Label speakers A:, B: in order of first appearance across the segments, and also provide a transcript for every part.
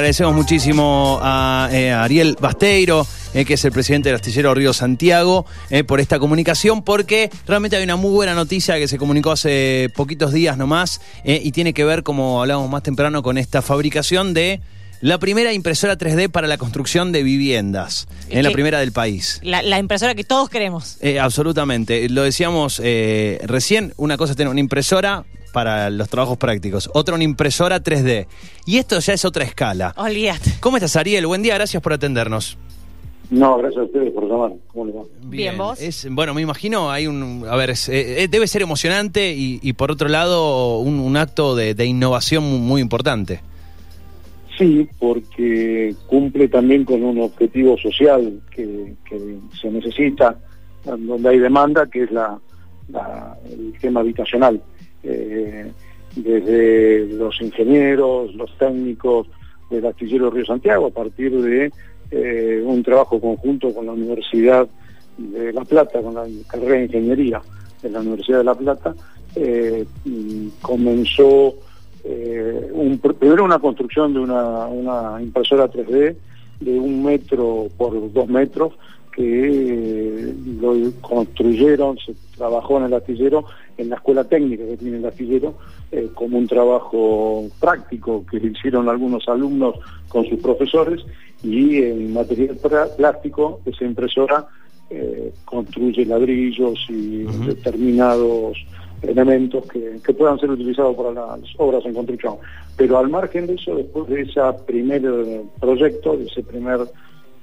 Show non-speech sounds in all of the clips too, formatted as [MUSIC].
A: Agradecemos muchísimo a, eh, a Ariel Basteiro, eh, que es el presidente del astillero Río Santiago, eh, por esta comunicación, porque realmente hay una muy buena noticia que se comunicó hace poquitos días nomás y tiene que ver, como hablábamos más temprano, con esta fabricación de la primera impresora 3D para la construcción de viviendas, en la primera del país.
B: La, la impresora que todos queremos.
A: Eh, absolutamente. Lo decíamos eh, recién, una cosa es tener una impresora para los trabajos prácticos, otra una impresora 3D. Y esto ya es otra escala.
B: Olvídate.
A: ¿Cómo estás, Ariel? Buen día, gracias por atendernos.
C: No, gracias a ustedes por llamar. ¿Cómo les va?
B: Bien, ¿vos?
A: Es, bueno, me imagino, hay un. A ver, es, eh, eh, debe ser emocionante y, y por otro lado, un, un acto de, de innovación muy, muy importante.
C: Sí, porque cumple también con un objetivo social que, que se necesita, donde hay demanda, que es la, la- el tema habitacional. Eh, desde los ingenieros, los técnicos del astillero Río Santiago, a partir de eh, un trabajo conjunto con la Universidad de La Plata, con la carrera de Ingeniería de la Universidad de La Plata, eh, comenzó primero una construcción de una impresora 3D de un metro por dos metros que lo construyeron, se trabajó en el astillero, en la escuela técnica que tiene el astillero, eh, como un trabajo práctico que hicieron algunos alumnos con sus profesores y en material plástico esa impresora eh, construye ladrillos y determinados elementos que, que puedan ser utilizados para las obras en construcción. Pero al margen de eso, después de ese primer proyecto, de ese primer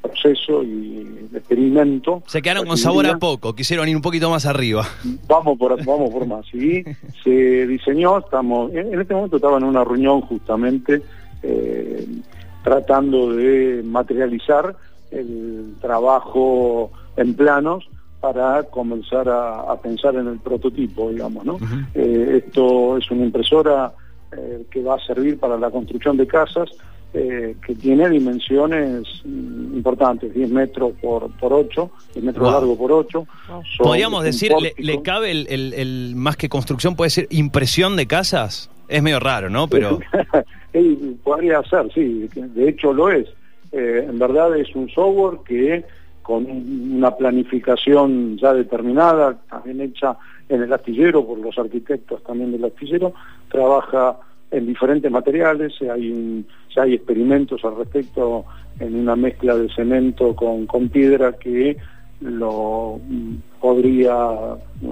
C: proceso y experimento...
A: Se quedaron con sabor a poco, quisieron ir un poquito más arriba.
C: Vamos por, vamos por más. Y [LAUGHS] se diseñó, estamos, en, este momento estaba en una reunión justamente eh, tratando de materializar el trabajo en planos para comenzar a, a pensar en el prototipo, digamos, ¿no? Eh, esto es una impresora eh, que va a servir para la construcción de casas, eh, que tiene dimensiones importantes, 10 metros por, por 8, 10 metros
A: Wow.
C: largo por 8.
B: Wow.
A: Podríamos decir, le, cabe el, el- el- más que construcción, puede ser impresión de casas. Es medio raro, ¿no? Pero. [LAUGHS]
C: Podría ser, sí, de hecho lo es. Eh, en verdad es un software que con un- una planificación ya determinada, también hecha en el astillero por los arquitectos también del astillero, trabaja en diferentes materiales, eh, hay, un- ya hay experimentos al respecto en una mezcla de cemento con, con piedra que lo mm, podría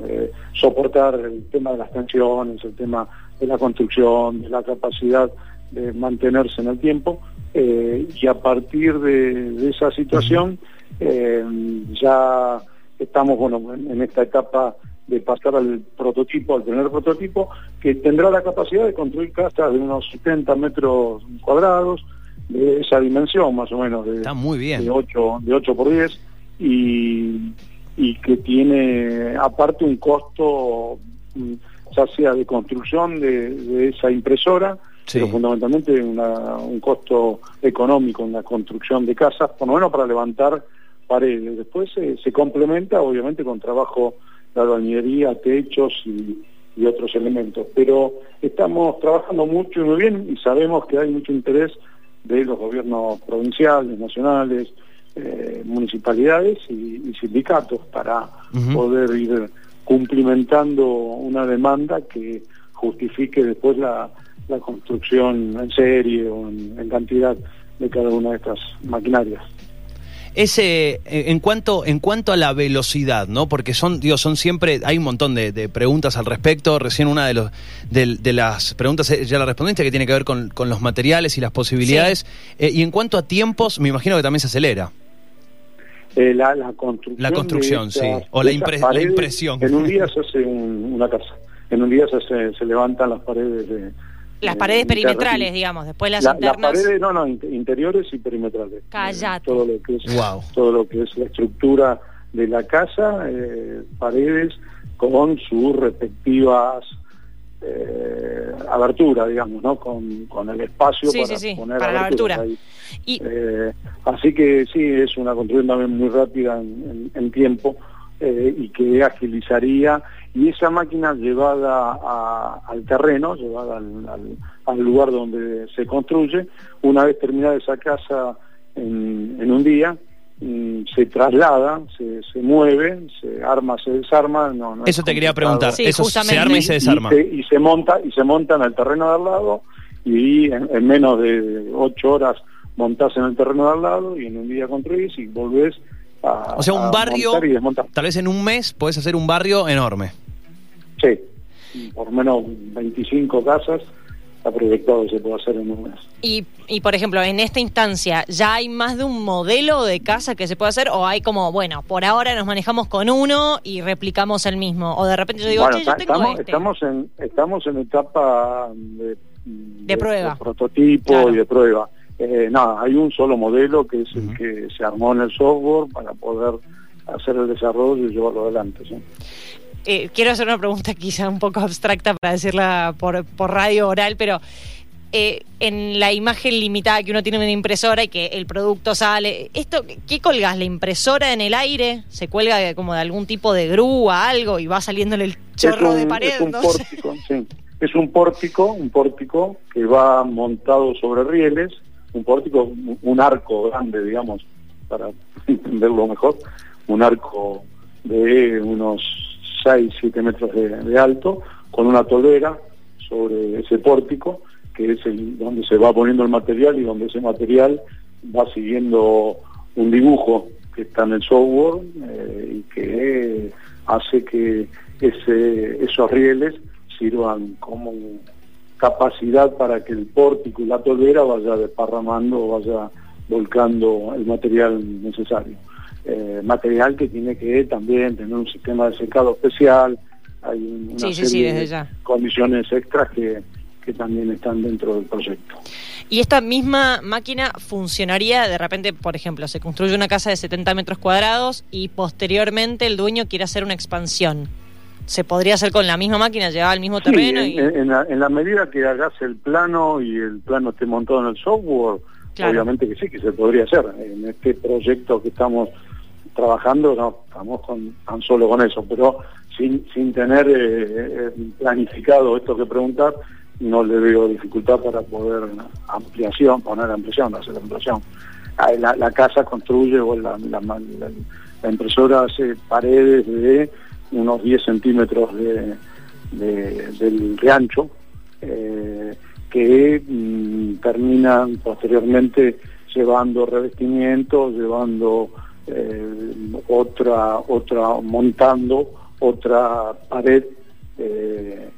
C: eh, soportar el tema de las tensiones, el tema de la construcción, de la capacidad de mantenerse en el tiempo eh, y a partir de, de esa situación eh, ya estamos bueno en, en esta etapa de pasar al prototipo, al primer prototipo, que tendrá la capacidad de construir casas de unos 70 metros cuadrados, de esa dimensión más o menos, de,
A: Está muy bien.
C: de 8, de 8 por 10 y, y que tiene aparte un costo mm, ya sea de construcción de, de esa impresora,
A: Sí.
C: pero fundamentalmente una- un costo económico en la construcción de casas, por lo menos para levantar paredes. Después se- se complementa obviamente con trabajo de albañilería, techos y, y otros elementos. Pero estamos trabajando mucho y muy bien y sabemos que hay mucho interés de los gobiernos provinciales, nacionales, eh, municipalidades y, y sindicatos para poder ir cumplimentando una demanda que justifique después la, la construcción en serie o en, en cantidad de cada una de estas maquinarias.
A: Ese, eh, en cuanto, en cuanto a la velocidad, ¿no? Porque son, digo, son siempre, hay un montón de, de preguntas al respecto. Recién una de los de, las preguntas eh, ya la respondiste, que tiene que ver con, con los materiales y las posibilidades. Eh, y en cuanto a tiempos, me imagino que también se acelera.
C: Eh, la, la construcción,
A: La construcción, sí. O la impresión.
C: En un día [LAUGHS] se hace un- una casa. En un día se, hace- se levantan las paredes de...
B: Las
C: eh,
B: paredes
C: internas.
B: perimetrales, digamos. Después las
C: La- las
B: internas.
C: paredes, no, no, in- interiores y perimetrales.
B: Cállate.
C: Eh, todo lo que es
A: Wow.
C: todo lo que es la estructura de la casa, eh, paredes con sus respectivas eh, aberturas, digamos, ¿no? Con, con el espacio
B: Sí,
C: para
B: sí, sí,
C: poner
B: para la abertura.
C: ahí.
B: Y
C: Eh, así que sí, es una construcción también muy rápida en, en- en tiempo eh, y que agilizaría y esa máquina llevada a- al terreno, llevada al, al- al lugar donde se construye, una vez terminada esa casa en, en un día, mm, se traslada, se, se mueve, se arma, se desarma. no- no es
A: Eso te quería preguntar.
B: Sí,
A: Eso se arma y se desarma.
C: Y se, y se monta y se monta en el terreno de al lado y en, en menos de ocho horas montás en el terreno de al lado y en un día construís y volvés a
A: O sea, un
C: a
A: barrio,
C: y
A: tal vez en un mes podés hacer un barrio enorme.
C: Por lo menos 25 casas está proyectado que se puede hacer en un mes.
B: Y, y, por ejemplo, en esta instancia, ¿ya hay más de un modelo de casa que se puede hacer? ¿O hay como, bueno, por ahora nos manejamos con uno y replicamos el mismo? O de repente yo digo,
C: Bueno,
B: che, yo tengo
C: estamos,
B: este.
C: estamos en etapa en etapa de, de-
B: prueba.
C: de prototipo
B: Claro.
C: y de prueba. Eh, nada, hay un solo modelo que es el que se armó en el software para poder hacer el desarrollo y llevarlo adelante. ¿sí?
B: Eh, quiero hacer una pregunta quizá un poco abstracta para decirla por, por radio oral, pero eh, en la imagen limitada que uno tiene en una impresora y que el producto sale, esto ¿qué colgas? ¿La impresora en el aire? ¿Se cuelga de- como de algún tipo de grúa, algo, y va saliéndole el chorro
C: un,
B: de pared?
C: es un
B: no
C: pórtico, sí. Es un pórtico, un pórtico que va montado sobre rieles, un pórtico, un arco grande, digamos, para [LAUGHS] entenderlo mejor, un arco de unos 6, 7 metros de, alto, con una tolera sobre ese pórtico, que es el, donde se va poniendo el material y donde ese material va siguiendo un dibujo que está en el software eh, y que hace que ese, esos rieles sirvan como capacidad para que el pórtico y la tolera vaya desparramando vaya volcando el material necesario. Eh, material que tiene que también tener un sistema de secado especial, hay un- una
B: Sí, sí, sí,
C: serie
B: desde
C: de
B: ya.
C: condiciones extras que, que también están dentro del proyecto.
B: Y esta misma máquina funcionaría, de repente, por ejemplo, se construye una casa de 70 metros cuadrados y posteriormente el dueño quiere hacer una expansión. ¿Se podría hacer con la misma máquina, llevar al mismo
C: Sí,
B: terreno?
C: en,
B: y...
C: en la, en la medida que hagas el plano y el plano esté montado en el software,
B: Claro.
C: obviamente que sí, que se podría hacer. En este proyecto que estamos trabajando, no, estamos tan solo con eso, pero sin, sin tener eh, eh, planificado esto que preguntar, no le veo dificultad para poder ampliación, poner ampliación, hacer ampliación. Ah, La, la casa construye o la, la, impresora hace paredes de unos 10 centímetros de, de- del de ancho eh, que mm, terminan posteriormente llevando revestimiento, llevando otra, otra, montando otra pared eh,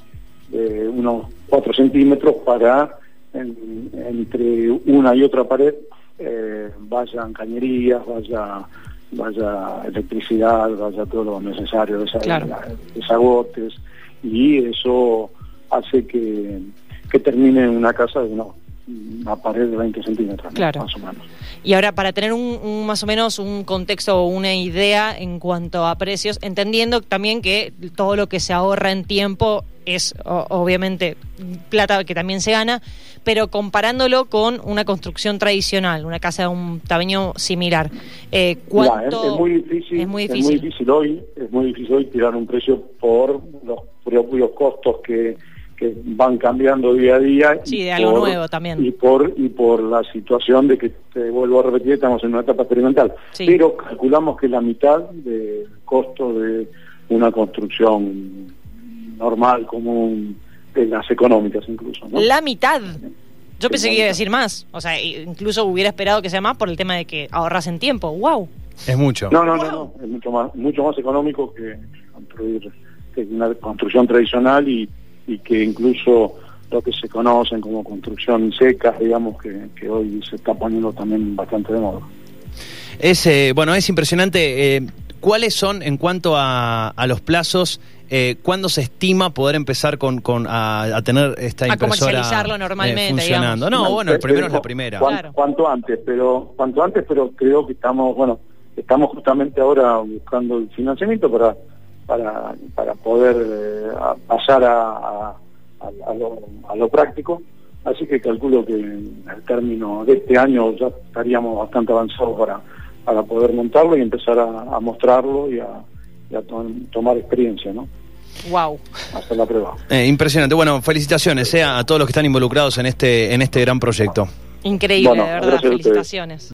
C: de unos 4 centímetros para en- entre una y otra pared eh, vayan cañerías, vaya vaya electricidad, vaya todo lo necesario,
B: Claro.
C: desagotes, y eso hace que, que termine una casa de una, una pared de 20 centímetros, más o menos.
B: Y ahora, para tener un, un- más o menos un contexto o una idea en cuanto a precios, entendiendo también que todo lo que se ahorra en tiempo es o- obviamente plata que también se gana, pero comparándolo con una construcción tradicional, una casa de un tamaño similar, eh, ¿cuánto
C: es, es muy difícil,
B: es muy difícil.
C: hoy, es muy difícil hoy tirar un precio por los propios costos que, que van cambiando día a día.
B: Sí,
C: y
B: de algo
C: por-
B: nuevo también.
C: Y por, y por la situación de que, te vuelvo a repetir, estamos en una etapa experimental.
B: Sí.
C: Pero calculamos que la mitad del costo de una construcción normal, común, de las económicas incluso. ¿no?
B: La mitad. Yo pensé que iba a decir más. O sea, incluso hubiera esperado que sea más por el tema de que ahorras en tiempo. ¡Wow!
A: Es mucho.
C: No, no, no,
B: Wow.
C: no, es mucho más, mucho más económico que construir que una construcción tradicional y, y que incluso lo que se conocen como construcción secas, digamos, que, que hoy se está poniendo también bastante de moda.
A: Es, eh, bueno, es impresionante. eh, ¿Cuáles son, en cuanto a, a los plazos, eh, cuándo se estima poder empezar con, con a, a tener esta
B: A
A: impresora
B: comercializarlo
A: eh,
B: normalmente,
A: funcionando?
B: digamos.
A: No, bueno, el
C: Eh,
A: primero
C: eh,
A: es la primera.
C: cuan-
B: Claro.
C: Cuanto antes, pero cuanto antes, pero creo que estamos, bueno, estamos justamente ahora buscando el financiamiento para para, para poder eh, a- pasar a, a, a- a lo, a lo práctico. Así que calculo que al término de este año ya estaríamos bastante avanzados para, para poder montarlo y empezar a, a mostrarlo y a, y a to- tomar experiencia, ¿no?
B: Wow.
C: hacer la prueba.
A: Eh, impresionante. Bueno, felicitaciones eh, a todos los que están involucrados en este, en este gran proyecto.
B: Increíble,
C: Bueno,
B: de verdad. Felicitaciones.